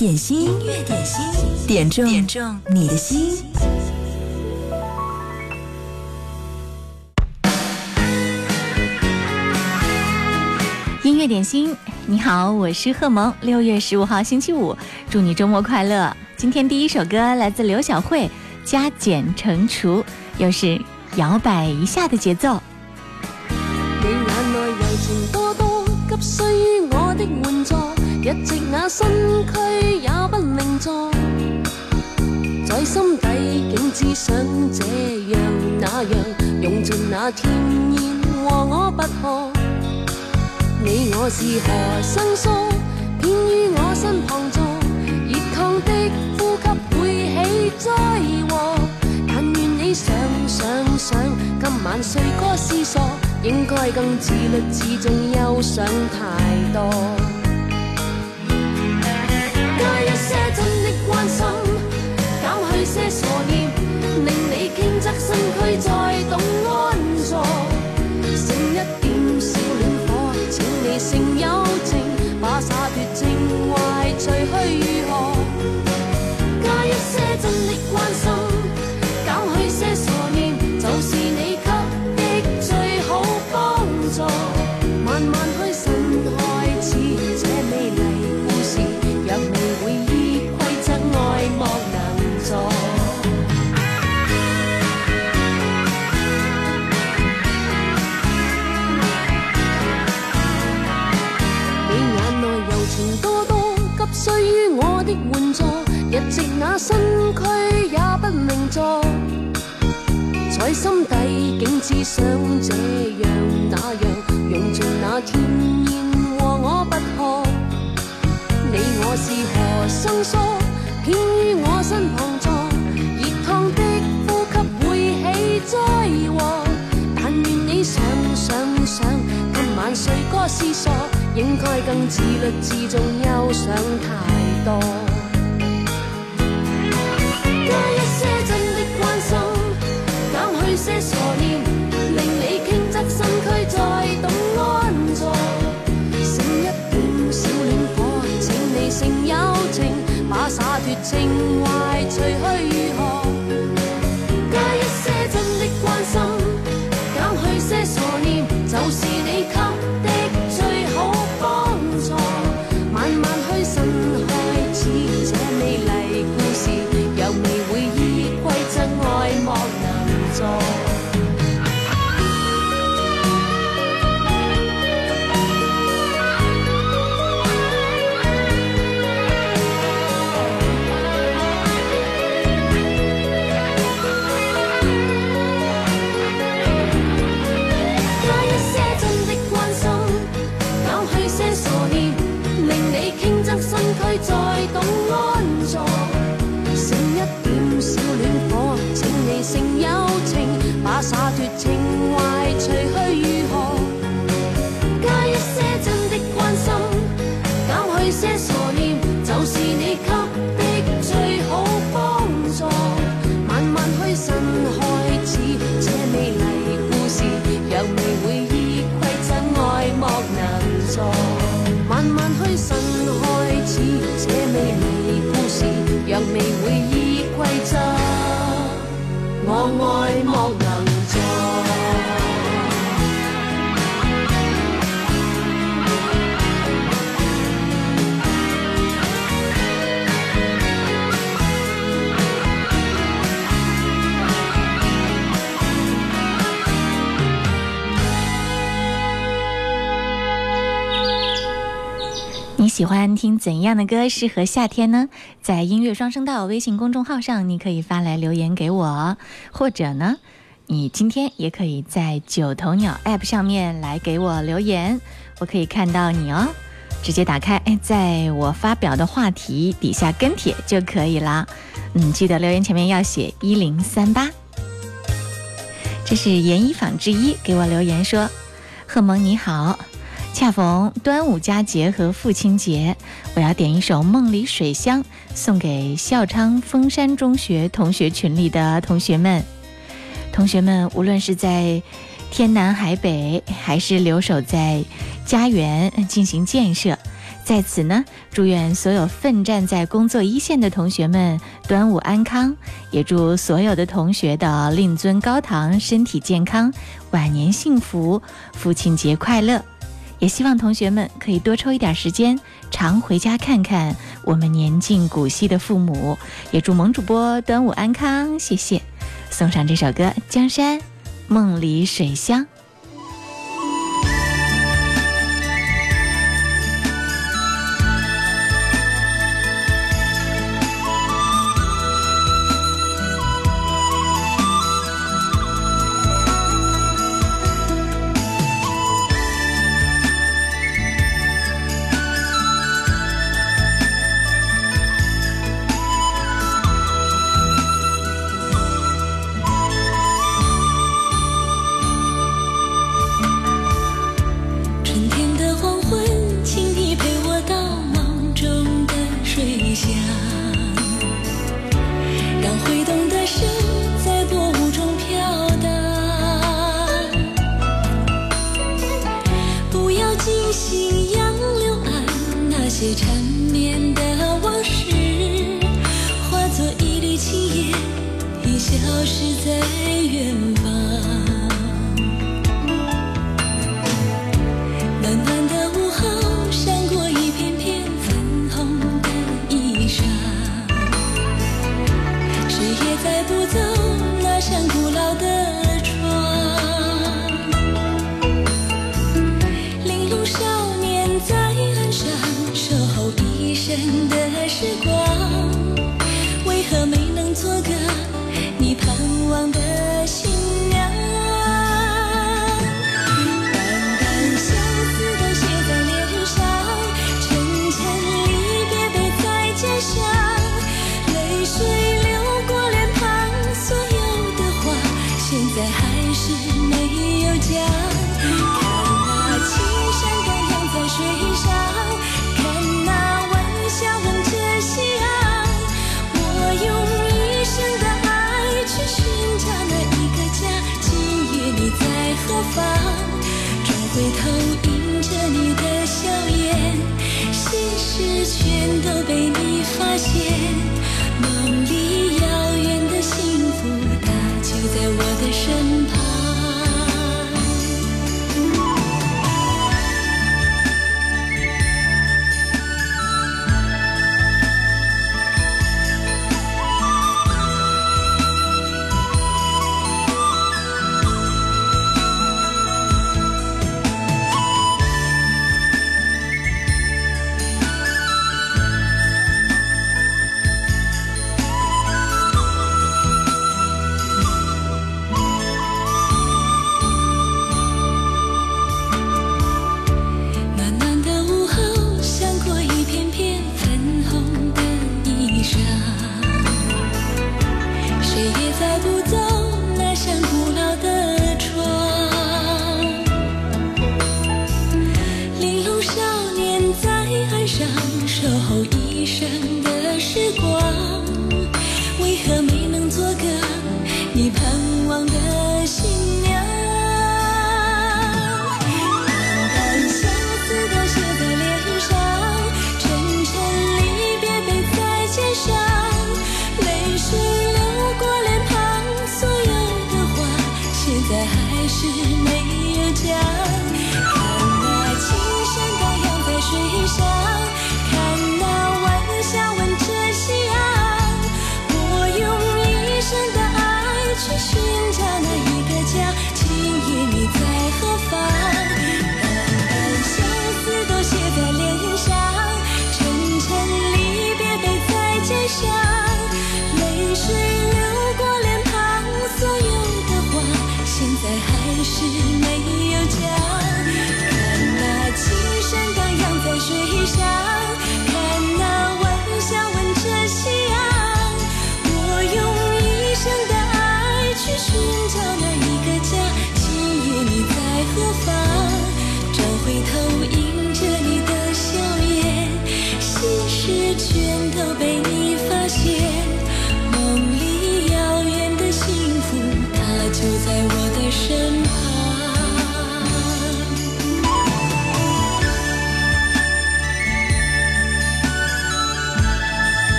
点心，音乐点心，点中点中你的心。音乐点心，你好，我是贺萌。六月十五号星期五，祝你周末快乐。今天第一首歌来自刘晓慧，《加减乘除》，又是摇摆一下的节奏。你眼内柔情多多，急需于我的援助，一直那身躯也不令坐，在心底竟只想这样那样，用尽那甜言和我不可。你我是何生疏，偏于我身旁坐，热烫的呼吸会起灾祸。但愿你想想想，今晚睡过思索，应该更自律自重，忧想太多。这样那样，用尽那甜言和我不可。你我是何生疏，偏于我身旁坐，热烫的呼吸會起災禍。但願你想想想，今晚睡過思索，應該更自律自重，憂想太多。把洒脱情怀除去如何？my 喜欢听怎样的歌适合夏天呢？在音乐双声道微信公众号上，你可以发来留言给我，或者呢，你今天也可以在九头鸟 App 上面来给我留言，我可以看到你哦。直接打开，哎，在我发表的话题底下跟帖就可以了。嗯，记得留言前面要写一零三八。这是严一纺之一给我留言说：“贺萌你好。”恰逢端午佳节和父亲节，我要点一首梦里水乡送给孝昌峰山中学同学群里的同学们。同学们无论是在天南海北，还是留守在家园进行建设，在此呢，祝愿所有奋战在工作一线的同学们端午安康，也祝所有的同学的令尊高堂身体健康，晚年幸福，父亲节快乐。也希望同学们可以多抽一点时间常回家看看我们年近古稀的父母。也祝萌主播端午安康谢谢。送上这首歌江山梦里水乡。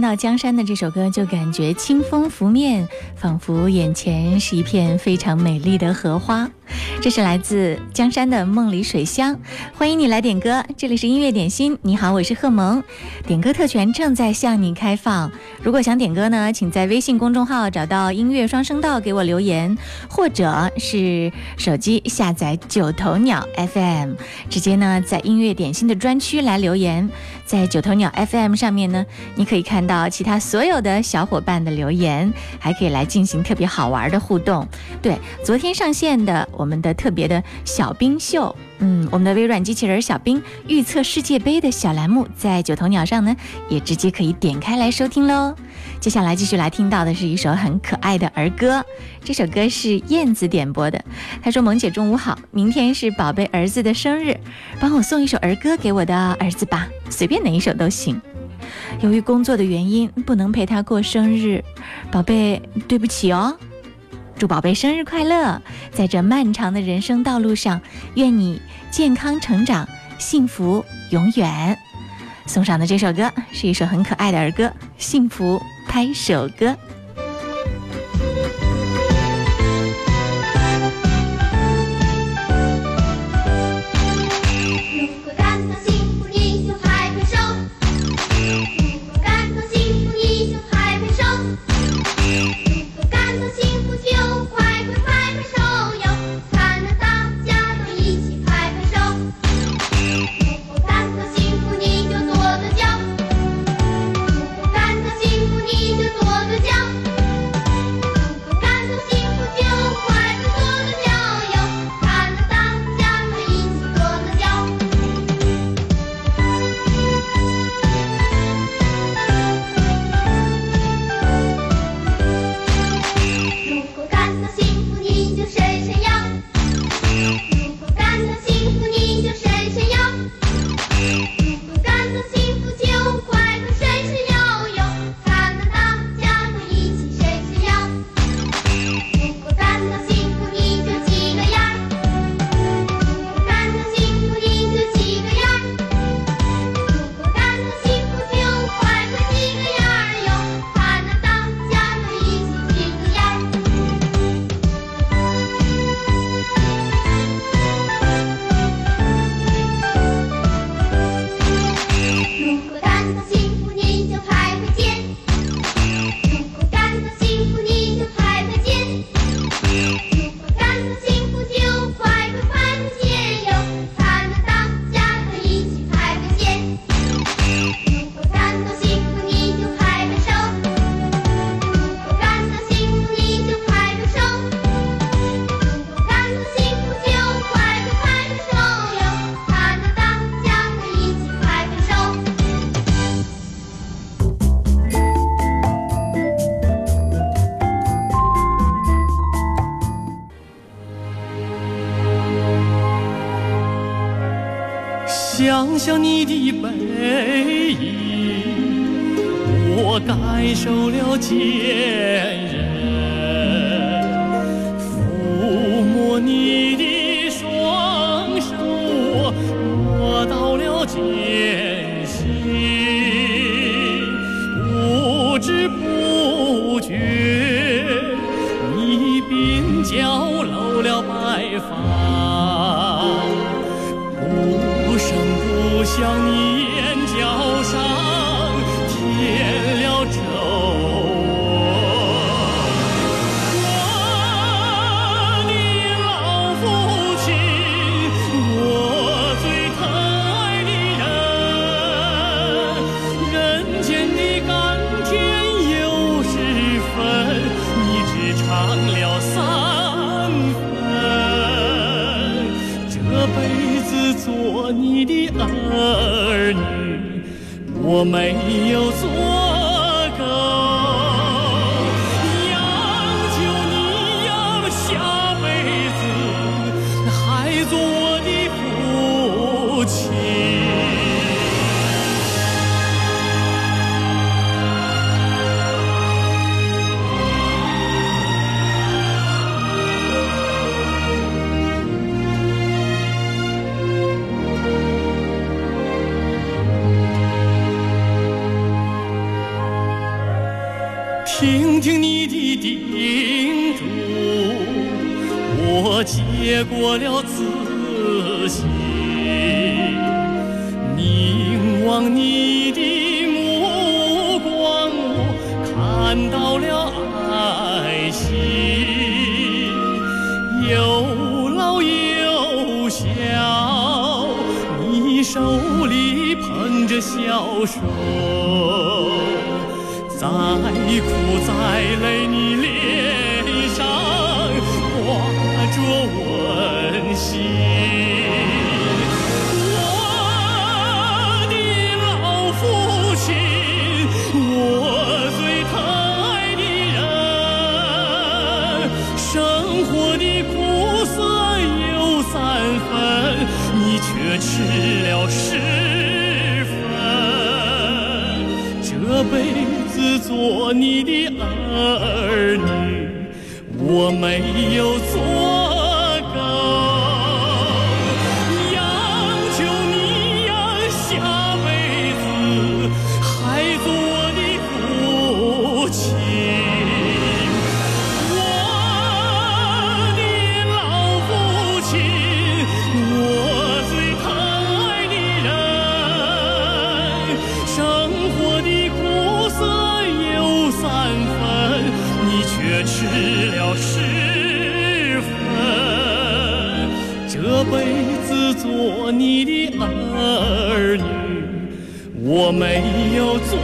听到江山的这首歌，就感觉清风拂面，仿佛眼前是一片非常美丽的荷花。这是来自江山的《梦里水乡》，欢迎你来点歌。这里是音乐点心，你好，我是贺萌。点歌特权正在向你开放，如果想点歌呢，请在微信公众号找到“音乐双声道”给我留言，或者是手机下载九头鸟 FM，直接呢在音乐点心的专区来留言。在九头鸟 FM 上面呢，你可以看到其他所有的小伙伴的留言，还可以来进行特别好玩的互动。对，昨天上线的我们的特别的小冰秀，嗯，我们的微软机器人小冰预测世界杯的小栏目，在九头鸟上呢，也直接可以点开来收听喽。接下来继续来听到的是一首很可爱的儿歌，这首歌是燕子点播的。她说：“萌姐中午好，明天是宝贝儿子的生日，帮我送一首儿歌给我的儿子吧，随便哪一首都行。由于工作的原因，不能陪他过生日，宝贝，对不起哦。祝宝贝生日快乐，在这漫长的人生道路上，愿你健康成长，幸福永远。”送上的这首歌是一首很可爱的儿歌，《幸福拍手歌》。想想你吃了十分。这辈子做你的儿女，我没有做做你的儿女，我没有做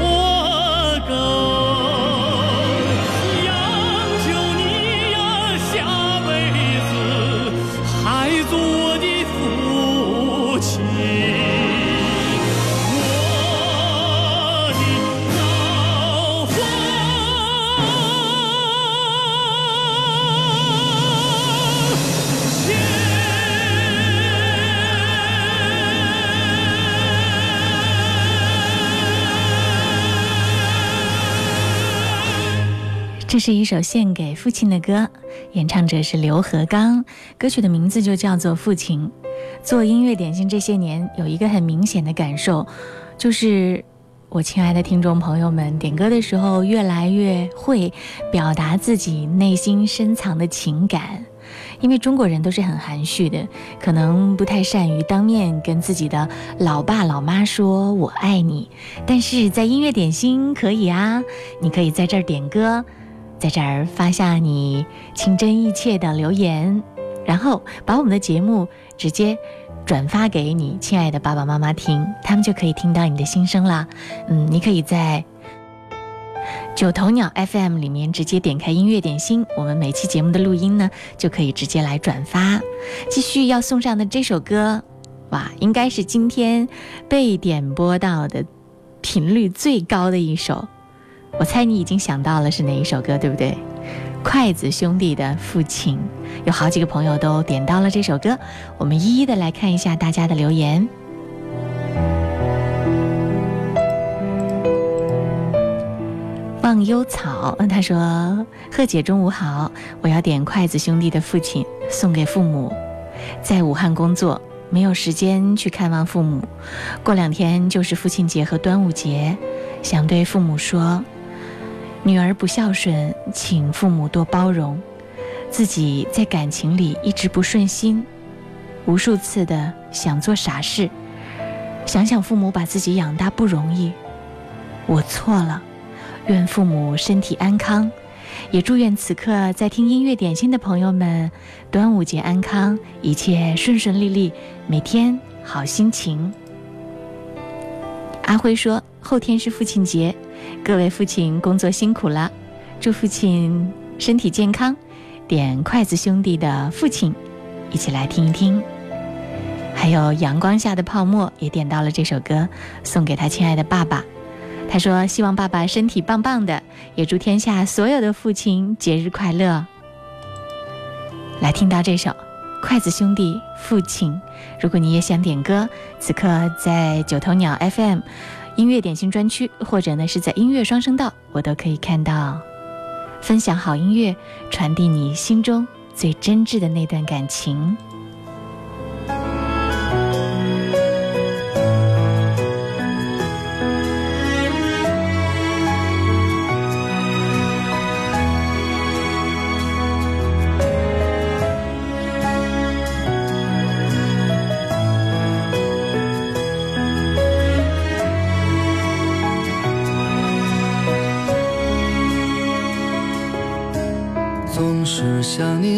是一首献给父亲的歌，演唱者是刘和刚，歌曲的名字就叫做《父亲》。做音乐点心这些年，有一个很明显的感受，就是我亲爱的听众朋友们，点歌的时候越来越会表达自己内心深藏的情感。因为中国人都是很含蓄的，可能不太善于当面跟自己的老爸老妈说“我爱你”，但是在音乐点心可以啊，你可以在这儿点歌，在这儿发下你情真意切的留言，然后把我们的节目直接转发给你亲爱的爸爸妈妈听，他们就可以听到你的心声啦。嗯，你可以在。九头鸟 FM 里面直接点开音乐点心，我们每期节目的录音呢就可以直接来转发。继续要送上的这首歌，哇，应该是今天被点播到的频率最高的一首。我猜你已经想到了是哪一首歌，对不对？筷子兄弟的《父亲》，有好几个朋友都点到了这首歌，我们一一的来看一下大家的留言。忘忧草，他说：“贺姐中午好，我要点筷子兄弟的父亲送给父母，在武汉工作，没有时间去看望父母。过两天就是父亲节和端午节，想对父母说，女儿不孝顺，请父母多包容。自己在感情里一直不顺心，无数次的想做傻事，想想父母把自己养大不容易，我错了。”愿父母身体安康，也祝愿此刻在听音乐点心的朋友们，端午节安康，一切顺顺利利，每天好心情。阿辉说：“后天是父亲节，各位父亲工作辛苦了，祝父亲身体健康。”点筷子兄弟的《父亲》，一起来听一听。还有阳光下的泡沫也点到了这首歌，送给他亲爱的爸爸。他说：“希望爸爸身体棒棒的，也祝天下所有的父亲节日快乐。”来听到这首《筷子兄弟父亲》，如果你也想点歌，此刻在九头鸟 FM 音乐点心专区，或者呢是在音乐双声道，我都可以看到。分享好音乐，传递你心中最真挚的那段感情。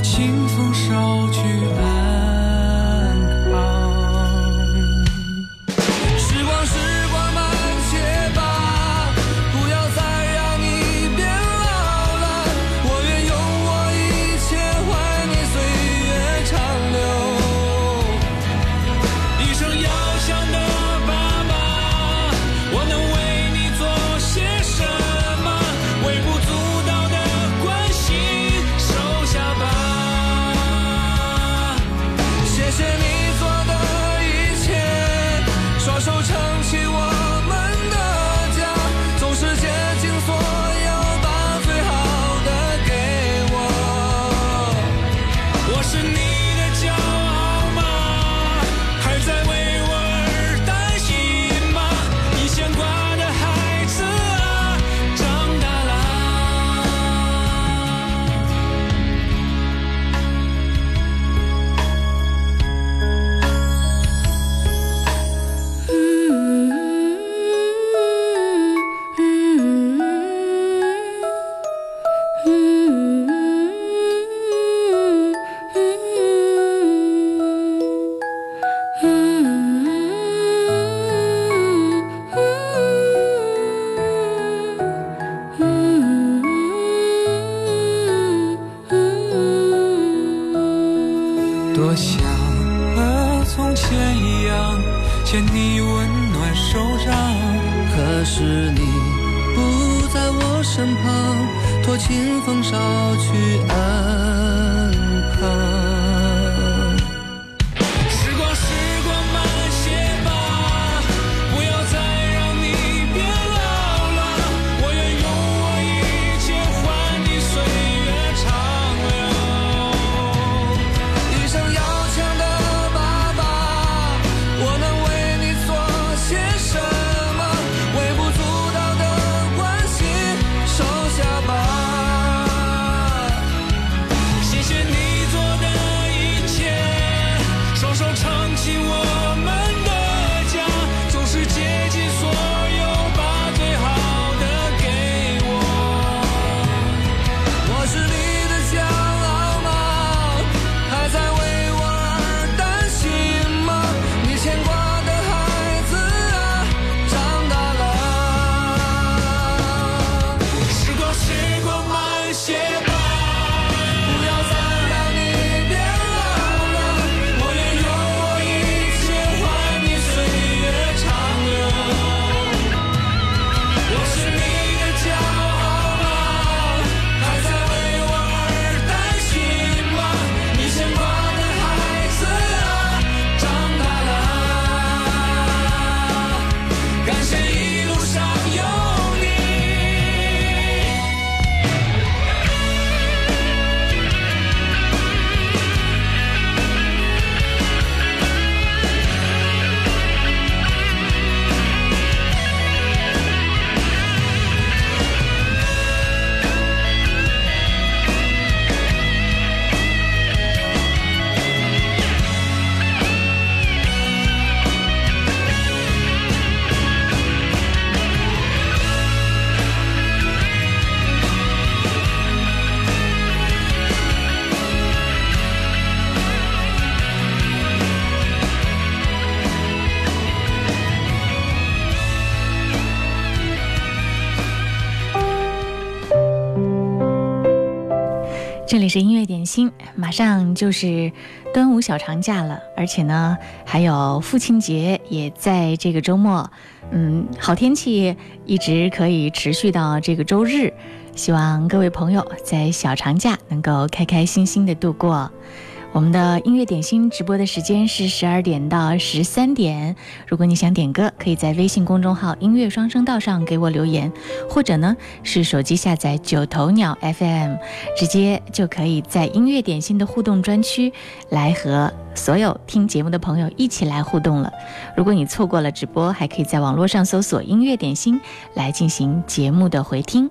清风捎去。心马上就是端午小长假了而且呢还有父亲节也在这个周末。嗯好天气一直可以持续到这个周日希望各位朋友在小长假能够开开心心的度过。我们的音乐点心直播的时间是十二点到十三点。如果你想点歌，可以在微信公众号“音乐双声道”上给我留言，或者呢是手机下载九头鸟 FM，直接就可以在音乐点心的互动专区来和所有听节目的朋友一起来互动了。如果你错过了直播，还可以在网络上搜索“音乐点心”来进行节目的回听。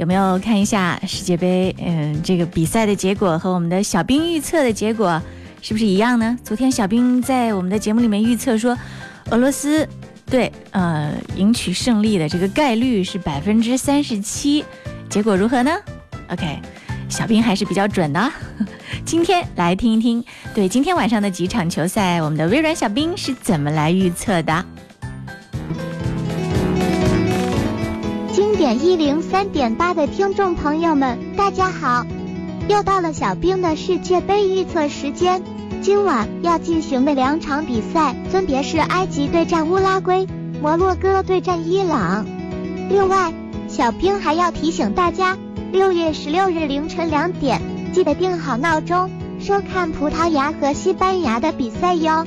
有没有看一下世界杯？嗯，这个比赛的结果和我们的小兵预测的结果是不是一样呢？昨天小兵在我们的节目里面预测说，俄罗斯对呃赢取胜利的这个概率是百分之三十七，结果如何呢？OK，小兵还是比较准的。今天来听一听，对今天晚上的几场球赛，我们的微软小兵是怎么来预测的？点一零三点八的听众朋友们，大家好！又到了小兵的世界杯预测时间。今晚要进行的两场比赛分别是埃及对战乌拉圭，摩洛哥对战伊朗。另外，小兵还要提醒大家，六月十六日凌晨两点，记得定好闹钟，收看葡萄牙和西班牙的比赛哟。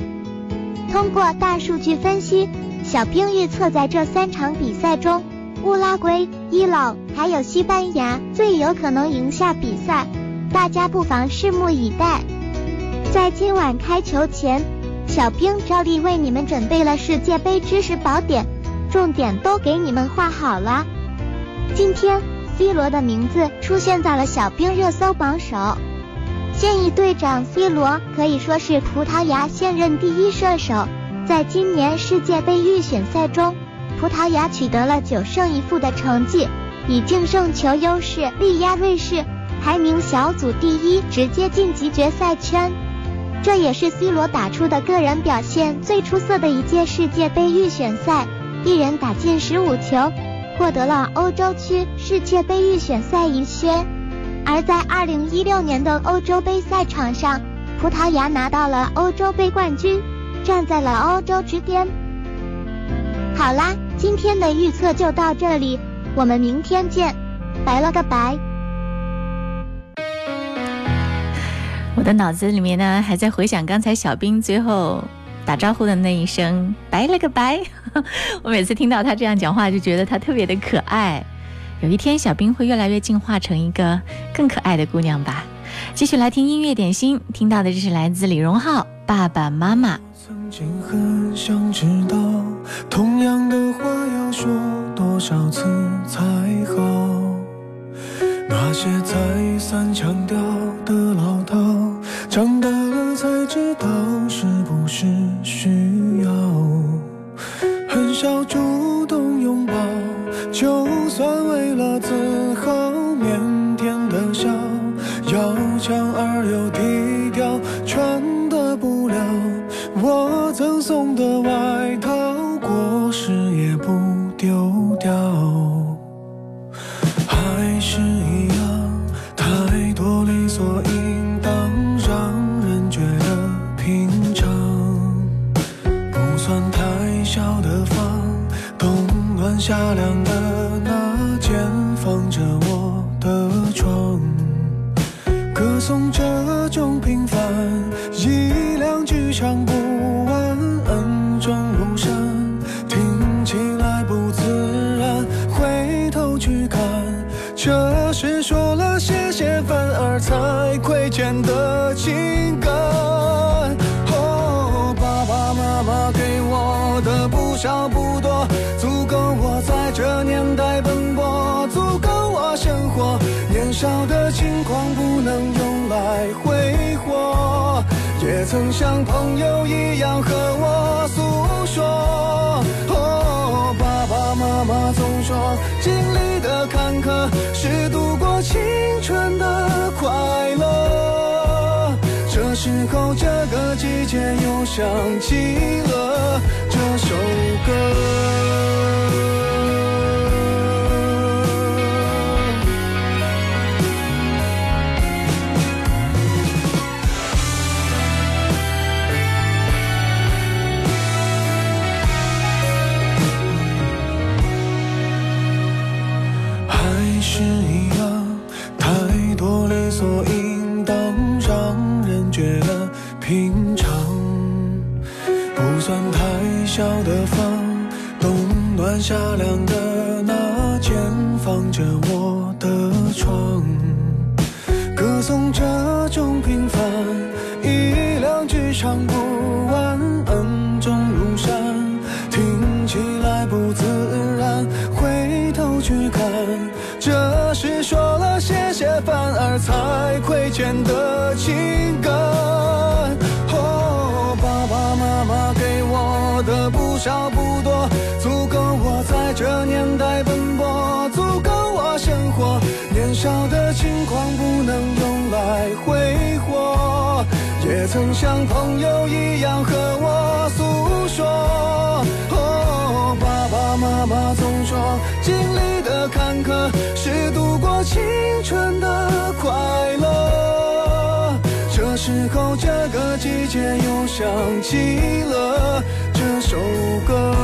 通过大数据分析，小兵预测在这三场比赛中。乌拉圭、伊朗还有西班牙最有可能赢下比赛，大家不妨拭目以待。在今晚开球前，小兵照例为你们准备了世界杯知识宝典，重点都给你们画好了。今天，C 罗的名字出现在了小兵热搜榜首。现役队长 C 罗可以说是葡萄牙现任第一射手，在今年世界杯预选赛中。葡萄牙取得了九胜一负的成绩，以净胜球优势力压瑞士，排名小组第一，直接晋级决赛圈。这也是 C 罗打出的个人表现最出色的一届世界杯预选赛，一人打进十五球，获得了欧洲区世界杯预选赛一靴。而在二零一六年的欧洲杯赛场上，葡萄牙拿到了欧洲杯冠军，站在了欧洲之巅。好啦。今天的预测就到这里，我们明天见，拜了个拜。我的脑子里面呢，还在回想刚才小兵最后打招呼的那一声“拜了个拜”。我每次听到他这样讲话，就觉得他特别的可爱。有一天，小兵会越来越进化成一个更可爱的姑娘吧。继续来听音乐点心，听到的这是来自李荣浩《爸爸妈妈》。曾经很想知道，同样的话要说多少次才好？那些再三强调的老套，长大了才知道是不是需要。很少主动拥抱，就暖夏像朋友一样和我诉说。哦，爸爸妈妈总说，经历的坎坷是度过青春的快乐。这时候，这个季节又想起了这首歌。善良的曾像朋友一样和我诉说。哦，爸爸妈妈总说，经历的坎坷是度过青春的快乐。这时候，这个季节又想起了这首歌。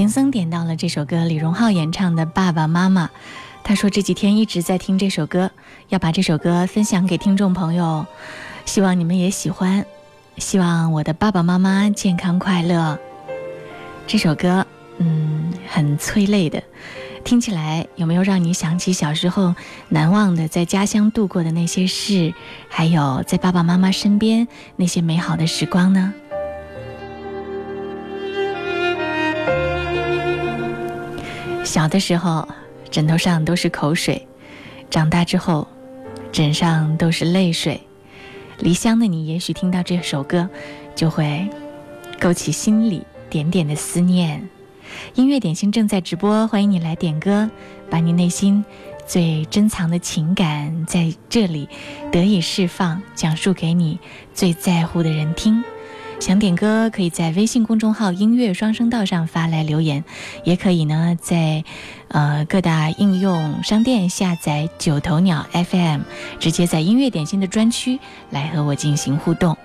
行僧点到了这首歌，李荣浩演唱的《爸爸妈妈》。他说这几天一直在听这首歌，要把这首歌分享给听众朋友，希望你们也喜欢，希望我的爸爸妈妈健康快乐。这首歌，嗯，很催泪的，听起来有没有让你想起小时候难忘的在家乡度过的那些事，还有在爸爸妈妈身边那些美好的时光呢？小的时候，枕头上都是口水；长大之后，枕上都是泪水。离乡的你，也许听到这首歌，就会勾起心里点点的思念。音乐点心正在直播，欢迎你来点歌，把你内心最珍藏的情感在这里得以释放，讲述给你最在乎的人听。想点歌，可以在微信公众号“音乐双声道”上发来留言，也可以呢在呃各大应用商店下载九头鸟 FM，直接在音乐点心的专区来和我进行互动。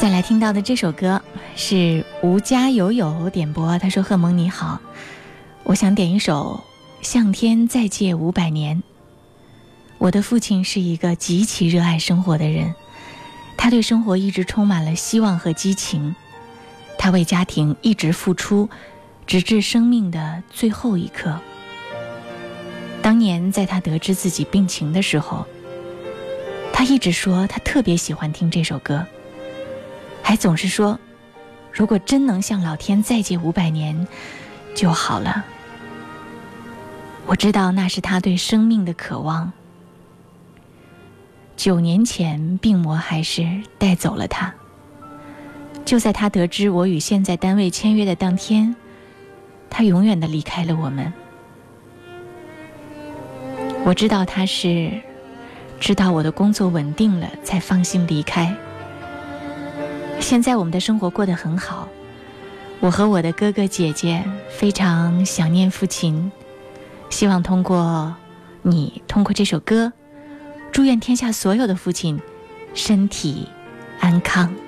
再来听到的这首歌是吴家友友点播，他说：“贺蒙你好，我想点一首。”向天再借五百年。我的父亲是一个极其热爱生活的人，他对生活一直充满了希望和激情，他为家庭一直付出，直至生命的最后一刻。当年在他得知自己病情的时候，他一直说他特别喜欢听这首歌，还总是说，如果真能向老天再借五百年，就好了。我知道那是他对生命的渴望。九年前病魔还是带走了他。就在他得知我与现在单位签约的当天他永远的离开了我们。我知道他是知道我的工作稳定了才放心离开。现在我们的生活过得很好我和我的哥哥姐姐非常想念父亲。希望通过你通过这首歌祝愿天下所有的父亲身体安康。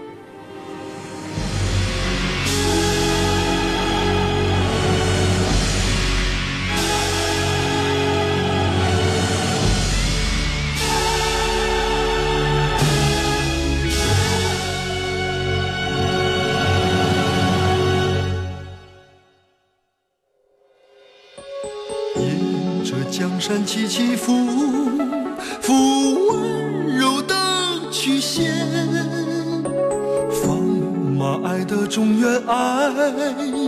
山起起伏伏温柔的曲线放马爱的中原爱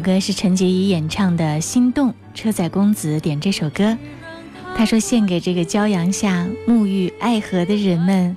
歌是陈洁仪演唱的《心动》，车载公子点这首歌，他说献给这个骄阳下沐浴爱河的人们。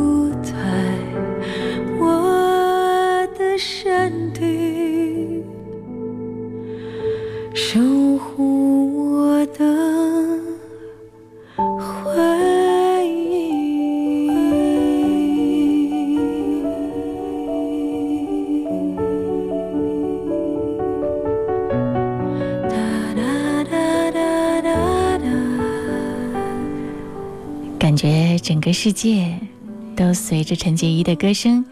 世界都随着陈洁仪的歌声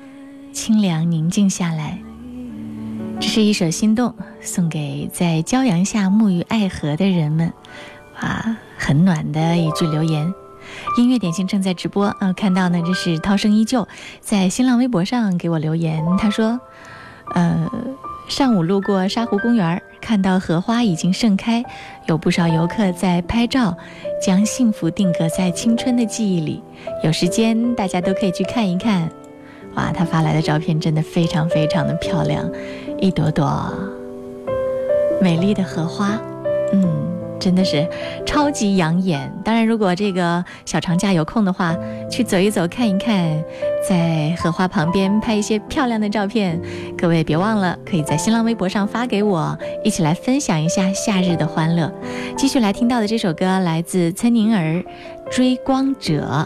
清凉宁静下来。这是一首《心动》，送给在骄阳下沐浴爱河的人们。哇，很暖的一句留言。音乐点心正在直播，呃，看到呢，这是涛声依旧在新浪微博上给我留言，他说，呃，上午路过沙湖公园，看到荷花已经盛开，有不少游客在拍照，将幸福定格在青春的记忆里。有时间大家都可以去看一看。哇，他发来的照片真的非常非常的漂亮，一朵朵美丽的荷花，嗯，真的是超级养眼。当然，如果这个小长假有空的话，去走一走看一看，在荷花旁边拍一些漂亮的照片。各位别忘了，可以在新浪微博上发给我，一起来分享一下夏日的欢乐。继续来听到的这首歌来自岑宁儿，《追光者》。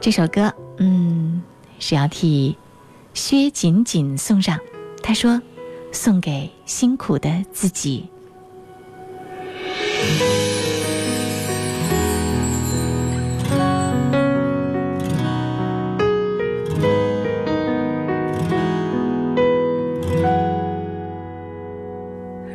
这首歌，嗯，是要替薛锦锦送上。他说：“送给辛苦的自己。”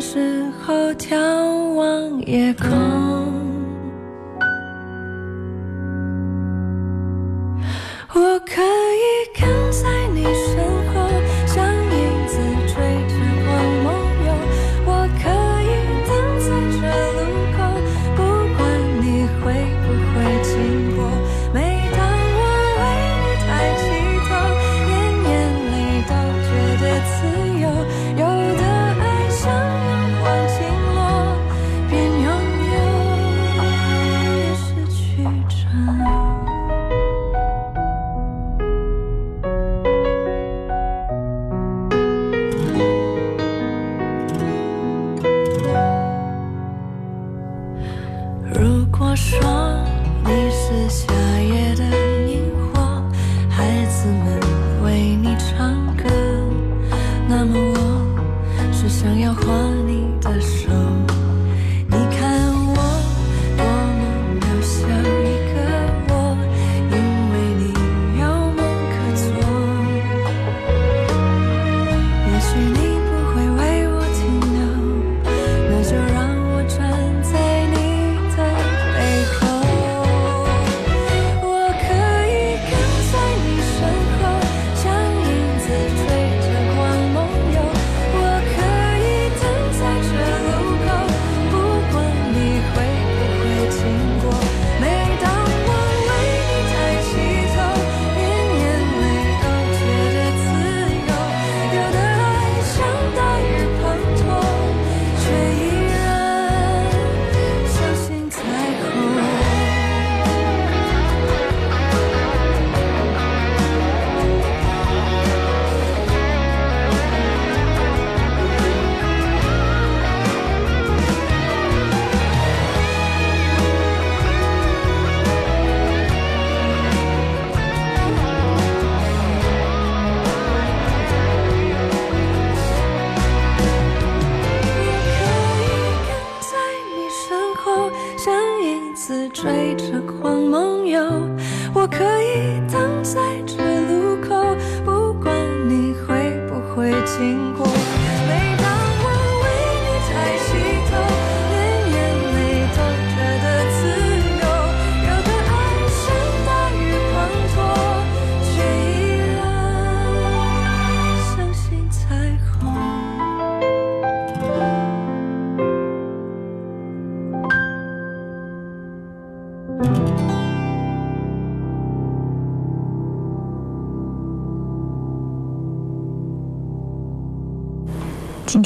时候眺望夜空。我可以跟在你身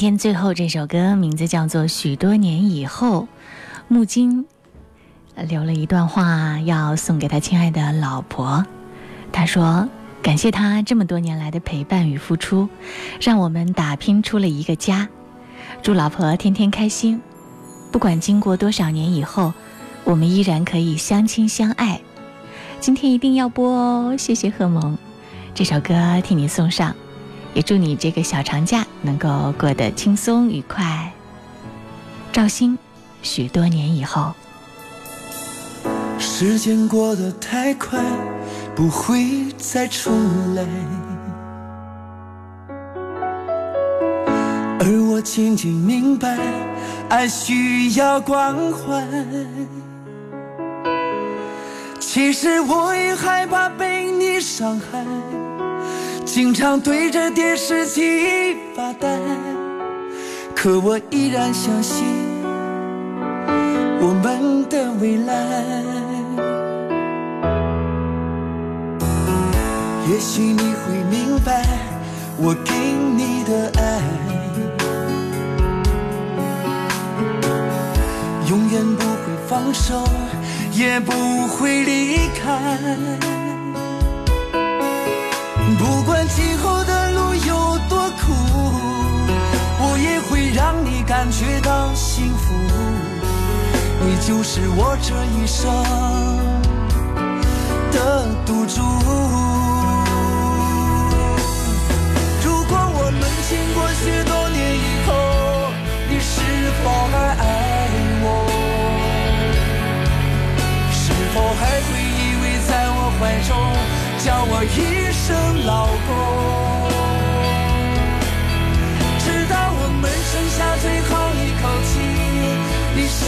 天最后这首歌名字叫做《许多年以后》，木金留了一段话要送给他亲爱的老婆。他说：“感谢他这么多年来的陪伴与付出，让我们打拼出了一个家。祝老婆天天开心，不管经过多少年以后，我们依然可以相亲相爱。今天一定要播哦，谢谢贺萌，这首歌替你送上。”也祝你这个小长假能够过得轻松愉快。赵鑫，许多年以后，时间过得太快，不会再重来。而我渐渐明白，爱需要关怀。其实我也害怕被你伤害。经常对着电视机发呆，可我依然相信我们的未来。也许你会明白我给你的爱，永远不会放手，也不会离开。不管今后的路有多苦，我也会让你感觉到幸福。你就是我这一生的赌注。如果我们经过许多年以后，你是否还爱我？是否还会依偎在我怀中？叫我一声老公，直到我们剩下最后一口气，你是